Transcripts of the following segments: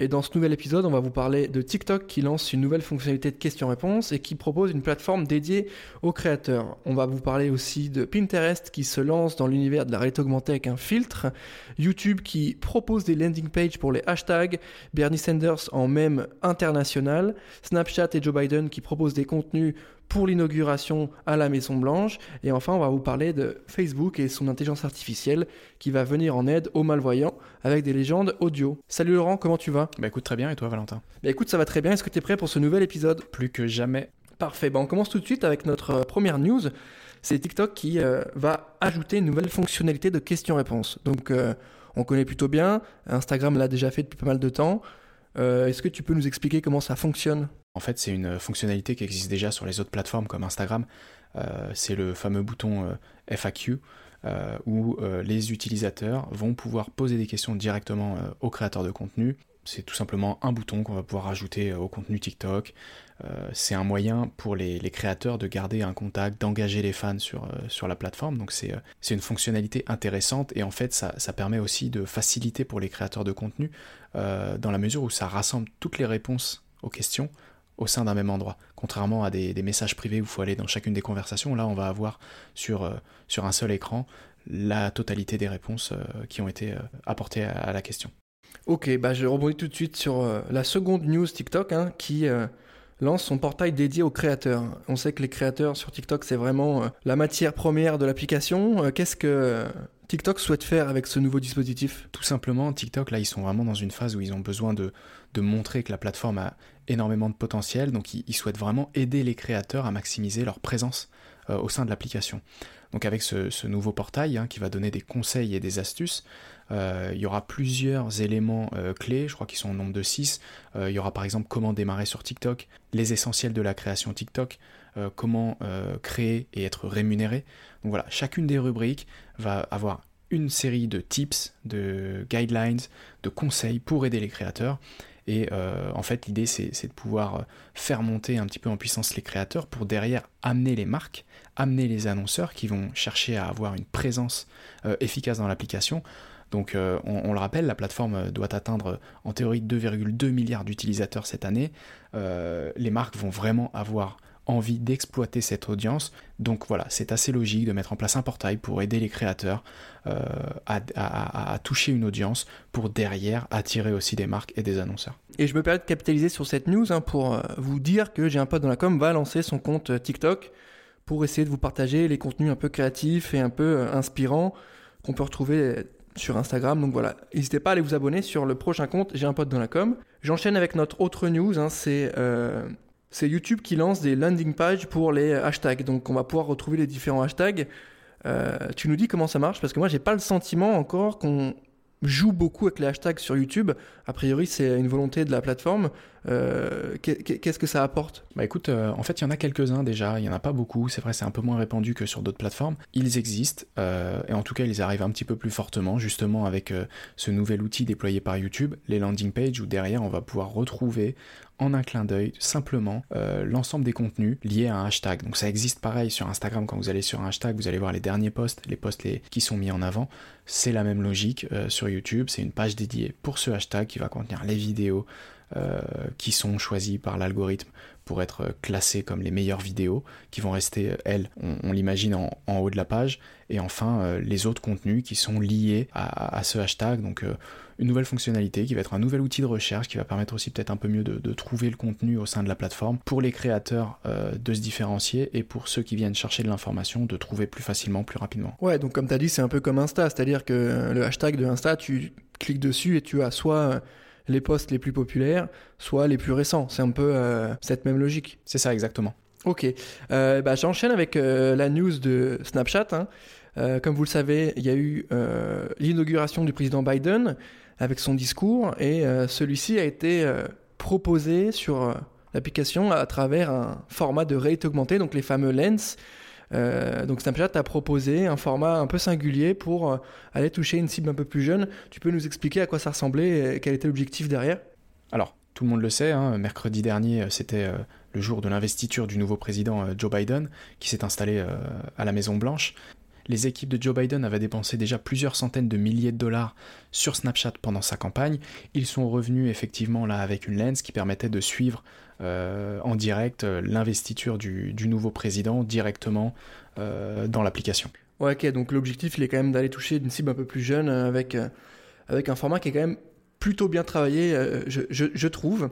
et dans ce nouvel épisode, on va vous parler de TikTok qui lance une nouvelle fonctionnalité de questions-réponses et qui propose une plateforme dédiée aux créateurs. On va vous parler aussi de Pinterest qui se lance dans l'univers de la réalité augmentée avec un filtre, YouTube qui propose des landing pages pour les hashtags, Bernie Sanders en même international, Snapchat et Joe Biden qui proposent des contenus pour l'inauguration à la Maison Blanche. Et enfin, on va vous parler de Facebook et son intelligence artificielle qui va venir en aide aux malvoyants avec des légendes audio. Salut Laurent, comment tu vas? Bah écoute très bien, et toi Valentin? Bah écoute, ça va très bien. Est-ce que tu es prêt pour ce nouvel épisode? Plus que jamais. Parfait, bah on commence tout de suite avec notre euh, première news. C'est TikTok qui euh, va ajouter une nouvelle fonctionnalité de questions-réponses. Donc euh, on connaît plutôt bien, Instagram l'a déjà fait depuis pas mal de temps. Est-ce que tu peux nous expliquer comment ça fonctionne? En fait, c'est une fonctionnalité qui existe déjà sur les autres plateformes comme Instagram. Euh, c'est le fameux bouton euh, FAQ euh, où les utilisateurs vont pouvoir poser des questions directement aux créateurs de contenu. C'est tout simplement un bouton qu'on va pouvoir ajouter au contenu TikTok. c'est un moyen pour les, créateurs de garder un contact, d'engager les fans sur, la plateforme. Donc c'est une fonctionnalité intéressante et en fait ça, ça, permet aussi de faciliter pour les créateurs de contenu dans la mesure où ça rassemble toutes les réponses aux questions au sein d'un même endroit. Contrairement à des, messages privés où il faut aller dans chacune des conversations, là on va avoir sur, euh, un seul écran la totalité des réponses euh, qui ont été euh, apportées à, la question. Ok, bah je rebondis tout de suite sur la seconde news TikTok hein, qui lance son portail dédié aux créateurs. On sait que les créateurs sur TikTok c'est vraiment la matière première de l'application. Qu'est-ce que TikTok souhaite faire avec ce nouveau dispositif? Tout simplement, TikTok, là, ils sont vraiment dans une phase où ils ont besoin de, montrer que la plateforme a énormément de potentiel, donc ils, souhaitent vraiment aider les créateurs à maximiser leur présence euh, au sein de l'application. Donc avec ce, nouveau portail hein, qui va donner des conseils et des astuces, euh, il y aura plusieurs éléments euh, clés, je crois qu'ils sont au nombre de 6. il y aura par exemple comment démarrer sur TikTok, les essentiels de la création TikTok, comment créer et être rémunéré. Donc voilà, chacune des rubriques va avoir une série de tips, de guidelines, de conseils pour aider les créateurs. Et euh, en fait, l'idée, c'est de pouvoir euh, faire monter un petit peu en puissance les créateurs pour derrière amener les marques, amener les annonceurs qui vont chercher à avoir une présence euh, efficace dans l'application. Donc on, le rappelle, la plateforme doit atteindre en théorie 2,2 milliards d'utilisateurs cette année. les marques vont vraiment avoir envie d'exploiter cette audience. Donc voilà, c'est assez logique de mettre en place un portail pour aider les créateurs euh, à, toucher une audience pour derrière attirer aussi des marques et des annonceurs. Et je me permets de capitaliser sur cette news hein, pour euh, vous dire que j'ai un pote dans la com va lancer son compte euh, TikTok pour essayer de vous partager les contenus un peu créatifs et un peu inspirants qu'on peut retrouver sur Instagram. Donc voilà, n'hésitez pas à aller vous abonner sur le prochain compte J'ai un pote dans la com. J'enchaîne avec notre autre news, hein, c'est c'est YouTube qui lance des landing pages pour les hashtags. Donc on va pouvoir retrouver les différents hashtags. Euh, tu nous dis comment ça marche? Parce que moi j'ai pas le sentiment encore qu'on joue beaucoup avec les hashtags sur YouTube. A priori, c'est une volonté de la plateforme. Euh, qu'est-ce que ça apporte? Bah écoute, euh, en fait, il y en a quelques-uns déjà. Il y en a pas beaucoup. C'est vrai, c'est un peu moins répandu que sur d'autres plateformes. Ils existent euh, et en tout cas, ils arrivent un petit peu plus fortement, justement avec ce nouvel outil déployé par YouTube, les landing pages, où derrière, on va pouvoir retrouver en un clin d'œil simplement l'ensemble des contenus liés à un hashtag. Donc ça existe pareil sur Instagram quand vous allez sur un hashtag, vous allez voir les derniers posts, les posts qui sont mis en avant. C'est la même logique sur YouTube, c'est une page dédiée pour ce hashtag qui va contenir les vidéos, euh, qui sont choisis par l'algorithme pour être classés comme les meilleures vidéos, qui vont rester, elles, on, l'imagine, en, haut de la page, et enfin euh, les autres contenus qui sont liés à, ce hashtag. Donc euh, une nouvelle fonctionnalité qui va être un nouvel outil de recherche qui va permettre aussi peut-être un peu mieux de, trouver le contenu au sein de la plateforme pour les créateurs de se différencier et pour ceux qui viennent chercher de l'information de trouver plus facilement, plus rapidement. Ouais, donc comme tu as dit, c'est un peu comme Insta, c'est-à-dire que le hashtag de Insta, tu cliques dessus et tu as soit les posts les plus populaires, soit les plus récents. C'est un peu euh, cette même logique. C'est ça exactement. Ok, euh, bah, j'enchaîne avec euh, la news de Snapchat. Hein. comme vous le savez, il y a eu l'inauguration du président Biden avec son discours et celui-ci a été proposé sur l'application à travers un format de réalité augmentée, donc les fameux lens. Donc Snapchat a proposé un format un peu singulier pour aller toucher une cible un peu plus jeune. Tu peux nous expliquer à quoi ça ressemblait et quel était l'objectif derrière? Alors, tout le monde le sait, hein, mercredi dernier, c'était le jour de l'investiture du nouveau président Joe Biden, qui s'est installé à la Maison Blanche. Les équipes de Joe Biden avaient dépensé déjà plusieurs centaines de milliers de dollars sur Snapchat pendant sa campagne. Ils sont revenus effectivement là avec une lens qui permettait de suivre euh, en direct euh, l'investiture du, nouveau président directement euh, dans l'application. Ouais, ok, donc l'objectif il est quand même d'aller toucher une cible un peu plus jeune avec, un format qui est quand même plutôt bien travaillé, je, trouve.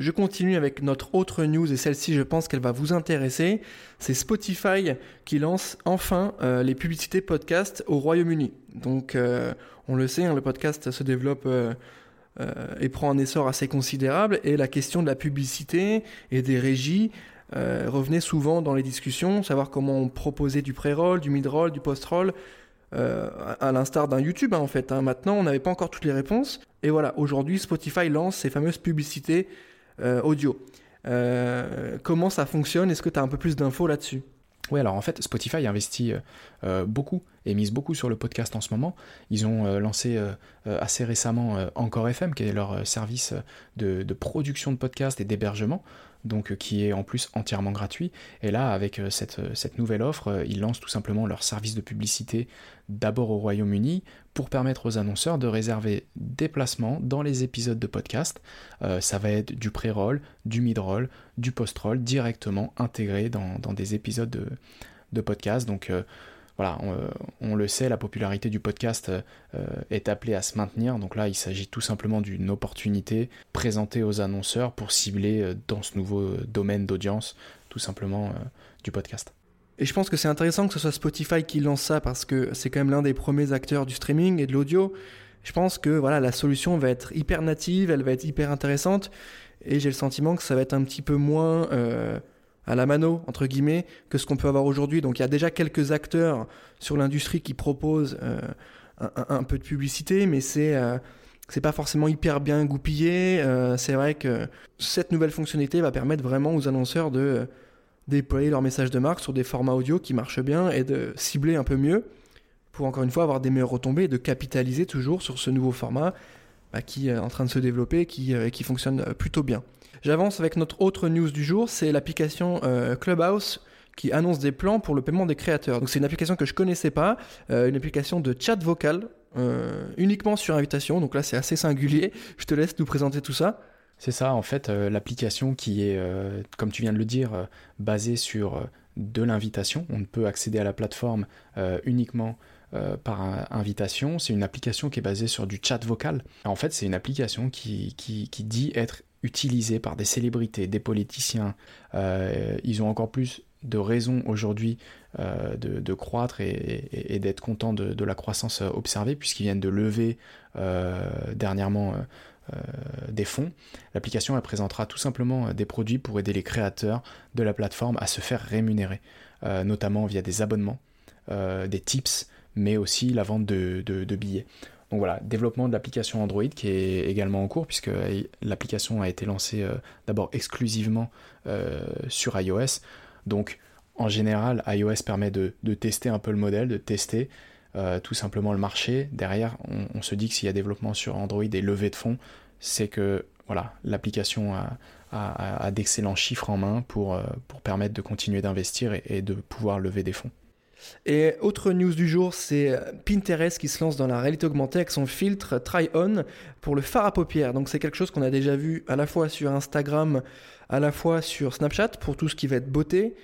Je continue avec notre autre news et celle-ci je pense qu'elle va vous intéresser. C'est Spotify qui lance enfin euh, les publicités podcast au Royaume-Uni. Donc euh, on le sait, hein, le podcast se développe euh, et prend un essor assez considérable et la question de la publicité et des régies revenait souvent dans les discussions, savoir comment on proposait du pré-roll, du mid-roll, du post-roll. à l'instar d'un YouTube hein, en fait. Hein. Maintenant, on n'avait pas encore toutes les réponses. Et voilà, aujourd'hui, Spotify lance ces fameuses publicités audio. Euh, comment ça fonctionne? Est-ce que tu as un peu plus d'infos là-dessus? Oui, alors en fait, Spotify investit euh, beaucoup et mise beaucoup sur le podcast en ce moment. Ils ont lancé assez récemment Encore FM, qui est leur service de, production de podcasts et d'hébergement donc euh, qui est en plus entièrement gratuit. Et là, avec euh, cette, euh, cette nouvelle offre, ils lancent tout simplement leur service de publicité d'abord au Royaume-Uni pour permettre aux annonceurs de réserver des placements dans les épisodes de podcast. ça va être du pré-roll, du mid-roll, du post-roll directement intégré dans, des épisodes de, de podcast. Donc voilà, euh, on, le sait, la popularité du podcast euh, est appelée à se maintenir. Donc là, il s'agit tout simplement d'une opportunité présentée aux annonceurs pour cibler euh, dans ce nouveau domaine d'audience, tout simplement du podcast. Et je pense que c'est intéressant que ce soit Spotify qui lance ça parce que c'est quand même l'un des premiers acteurs du streaming et de l'audio. Je pense que voilà, la solution va être hyper native, elle va être hyper intéressante et j'ai le sentiment que ça va être un petit peu moins à la mano, entre guillemets, que ce qu'on peut avoir aujourd'hui. Donc il y a déjà quelques acteurs sur l'industrie qui proposent euh, un, peu de publicité, mais c'est euh, pas forcément hyper bien goupillé. Euh, c'est vrai que cette nouvelle fonctionnalité va permettre vraiment aux annonceurs de déployer leur message de marque sur des formats audio qui marchent bien et de cibler un peu mieux pour encore une fois avoir des meilleures retombées et de capitaliser toujours sur ce nouveau format bah, qui est en train de se développer qui, qui fonctionne plutôt bien. J'avance avec notre autre news du jour, c'est l'application euh, Clubhouse qui annonce des plans pour le paiement des créateurs. Donc c'est une application que je connaissais pas, euh, une application de chat vocal euh, uniquement sur invitation. Donc là c'est assez singulier. Je te laisse nous présenter tout ça. C'est ça, en fait, l'application qui est, comme tu viens de le dire, basée sur de l'invitation. On ne peut accéder à la plateforme uniquement par invitation. C'est une application qui est basée sur du chat vocal. En fait, c'est une application qui, qui, qui dit être utilisés par des célébrités, des politiciens. Euh, ils ont encore plus de raisons aujourd'hui euh, de, croître et, d'être contents de, la croissance observée puisqu'ils viennent de lever euh, dernièrement des fonds. L'application elle présentera tout simplement des produits pour aider les créateurs de la plateforme à se faire rémunérer, notamment via des abonnements, des tips, mais aussi la vente de billets. Donc voilà, développement de l'application Android qui est également en cours puisque l'application a été lancée euh, d'abord exclusivement euh, sur iOS. Donc en général, iOS permet de, tester un peu le modèle, de tester euh, tout simplement le marché. Derrière, on, se dit que s'il y a développement sur Android et levée de fonds, c'est que voilà, l'application a, d'excellents chiffres en main pour, pour permettre de continuer d'investir et de pouvoir lever des fonds. Et autre news du jour, c'est euh, Pinterest qui se lance dans la réalité augmentée avec son filtre Try On pour le fard à paupières. Donc c'est quelque chose qu'on a déjà vu à la fois sur Instagram, à la fois sur Snapchat pour tout ce qui va être beauté.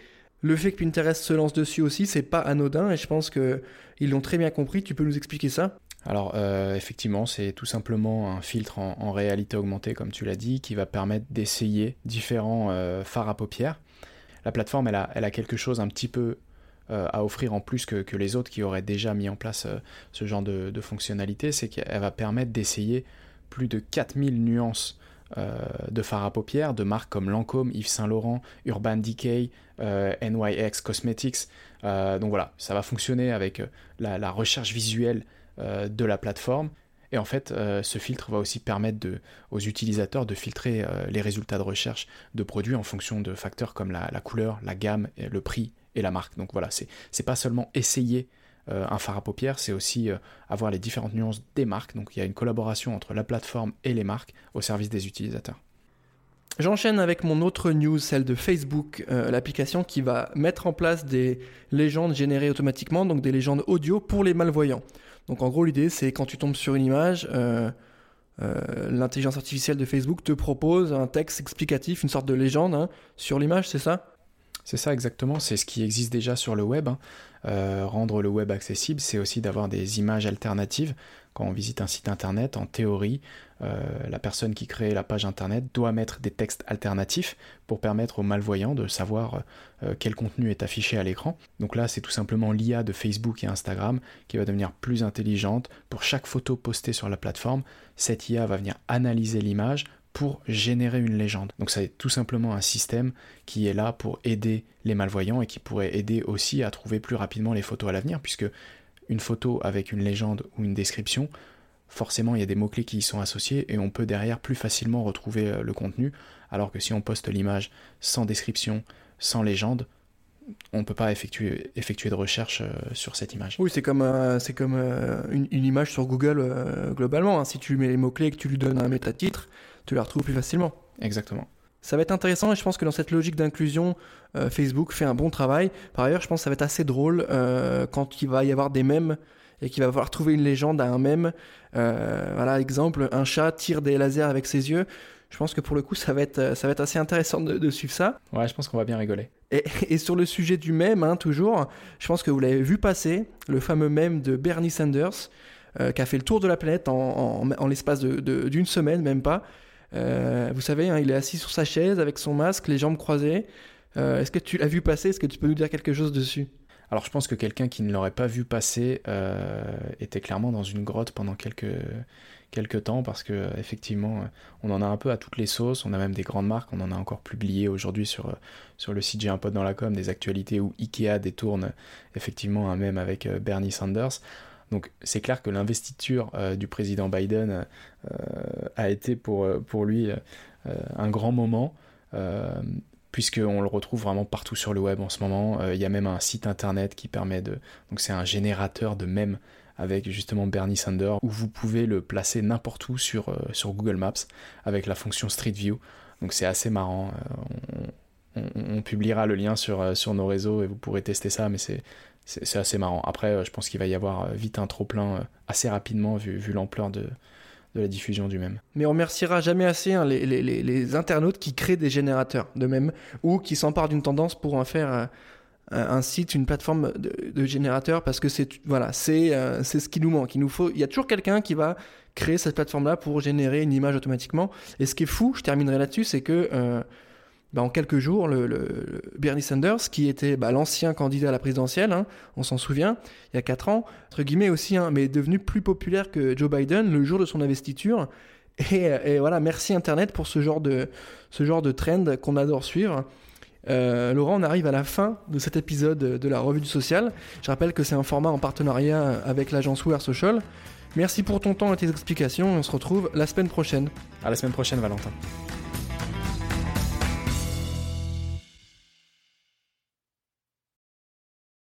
Le fait que Pinterest se lance dessus aussi, c'est pas anodin et je pense qu'ils l'ont très bien compris. Tu peux nous expliquer ça? Alors euh, effectivement, c'est tout simplement un filtre en, réalité augmentée, comme tu l'as dit, qui va permettre d'essayer différents euh, fards à paupières. La plateforme, elle a, quelque chose un petit peu à offrir en plus que, les autres qui auraient déjà mis en place euh, ce genre de, fonctionnalité, c'est qu'elle va permettre d'essayer plus de 4000 nuances euh, de fard à paupières de marques comme Lancôme, Yves Saint Laurent, Urban Decay, NYX Cosmetics. donc voilà, ça va fonctionner avec la, recherche visuelle de la plateforme. Et en fait, ce filtre va aussi permettre aux utilisateurs de filtrer les résultats de recherche de produits en fonction de facteurs comme la, la couleur, la gamme, le prix et la marque. Donc voilà, c'est pas seulement essayer euh, un phare à paupières, c'est aussi euh, avoir les différentes nuances des marques. Donc il y a une collaboration entre la plateforme et les marques au service des utilisateurs. J'enchaîne avec mon autre news, celle de Facebook, euh, l'application qui va mettre en place des légendes générées automatiquement, donc des légendes audio pour les malvoyants. Donc en gros l'idée c'est quand tu tombes sur une image, l'intelligence artificielle de Facebook te propose un texte explicatif, une sorte de légende hein, sur l'image, c'est ça? C'est ça exactement, c'est ce qui existe déjà sur le web. Hein. Euh, rendre le web accessible, c'est aussi d'avoir des images alternatives. Quand on visite un site internet, en théorie, euh, la personne qui crée la page internet doit mettre des textes alternatifs pour permettre aux malvoyants de savoir euh, quel contenu est affiché à l'écran. Donc là, c'est tout simplement l'IA de Facebook et Instagram qui va devenir plus intelligente. Pour chaque photo postée sur la plateforme, cette IA va venir analyser l'image, pour générer une légende. Donc c'est tout simplement un système qui est là pour aider les malvoyants et qui pourrait aider aussi à trouver plus rapidement les photos à l'avenir, puisque une photo avec une légende ou une description, forcément il y a des mots-clés qui y sont associés et on peut derrière plus facilement retrouver euh, le contenu, alors que si on poste l'image sans description, sans légende, on ne peut pas effectuer, effectuer de recherche euh, sur cette image. Oui, c'est comme, euh, c'est comme une, image sur Google globalement. Hein. Si tu mets les mots-clés et que tu lui donnes un métatitre, tu la retrouves plus facilement. Exactement. Ça va être intéressant et je pense que dans cette logique d'inclusion, euh, Facebook fait un bon travail. Par ailleurs, je pense que ça va être assez drôle euh, quand il va y avoir des mèmes et qu'il va falloir trouver une légende à un mème. Euh, voilà, exemple, un chat tire des lasers avec ses yeux. Je pense que pour le coup, ça va être, ça va être assez intéressant de, suivre ça. Ouais, je pense qu'on va bien rigoler. Et, sur le sujet du mème, hein, toujours, je pense que vous l'avez vu passer, le fameux mème de Bernie Sanders, qui a fait le tour de la planète en, en, l'espace d'une de, semaine, même pas. Euh, vous savez, hein, il est assis sur sa chaise avec son masque, les jambes croisées. Euh, est-ce que tu l'as vu passer Est-ce que tu peux nous dire quelque chose dessus? Alors je pense que quelqu'un qui ne l'aurait pas vu passer euh, était clairement dans une grotte pendant quelques, quelques temps parce que effectivement on en a un peu à toutes les sauces, on a même des grandes marques, on en a encore publié aujourd'hui sur, sur le site J'ai un pote dans la com des actualités où Ikea détourne effectivement un même avec Bernie Sanders. Donc c'est clair que l'investiture euh, du président Biden euh, a été pour, euh, pour lui un grand moment, puisqu'on le retrouve vraiment partout sur le web en ce moment. Il y a même un site internet qui permet de... Donc c'est un générateur de mèmes avec justement Bernie Sanders, où vous pouvez le placer n'importe où sur, sur Google Maps avec la fonction Street View. Donc c'est assez marrant. On, on, publiera le lien sur, sur nos réseaux et vous pourrez tester ça, mais c'est c'est assez marrant. Après, euh, je pense qu'il va y avoir euh, vite un trop-plein euh, assez rapidement vu, l'ampleur de, la diffusion du même. Mais on remerciera jamais assez hein, les, internautes qui créent des générateurs de même ou qui s'emparent d'une tendance pour en faire un site, une plateforme de, de générateur parce que c'est voilà, c'est ce qui nous manque. Il nous faut, il y a toujours quelqu'un qui va créer cette plateforme-là pour générer une image automatiquement. Et ce qui est fou, je terminerai là-dessus, c'est que en quelques jours, Bernie Sanders, qui était bah, l'ancien candidat à la présidentielle, hein, on s'en souvient, il y a 4 ans, entre guillemets aussi, hein, mais est devenu plus populaire que Joe Biden le jour de son investiture. Et, voilà, merci Internet pour ce genre de, ce genre de trend qu'on adore suivre. Euh, Laurent, on arrive à la fin de cet épisode de la revue du social. Je rappelle que c'est un format en partenariat avec l'agence We Social. Merci pour ton temps et tes explications. On se retrouve la semaine prochaine. À la semaine prochaine, Valentin.